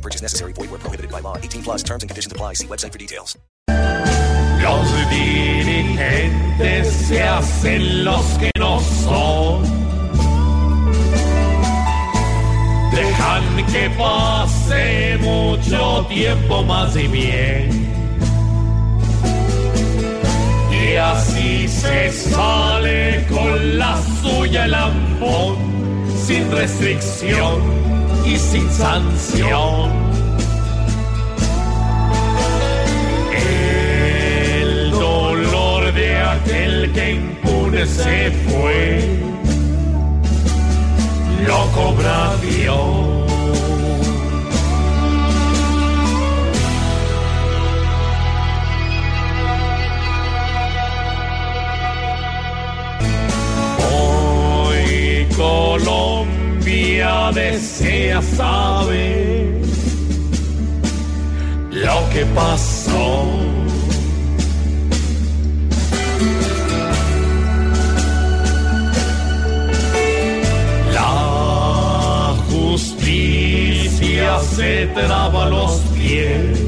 No purchase necessary. Void where prohibited by law. 18 plus terms and conditions apply. See website for details. Los dirigentes se hacen los que no son. Dejan que pase mucho tiempo más y bien. Y así se sale con la suya el ampón, sin restricción y sin sanción. El dolor de aquel que impune se fue, Colombia desea saber lo que pasó. La justicia se traba los pies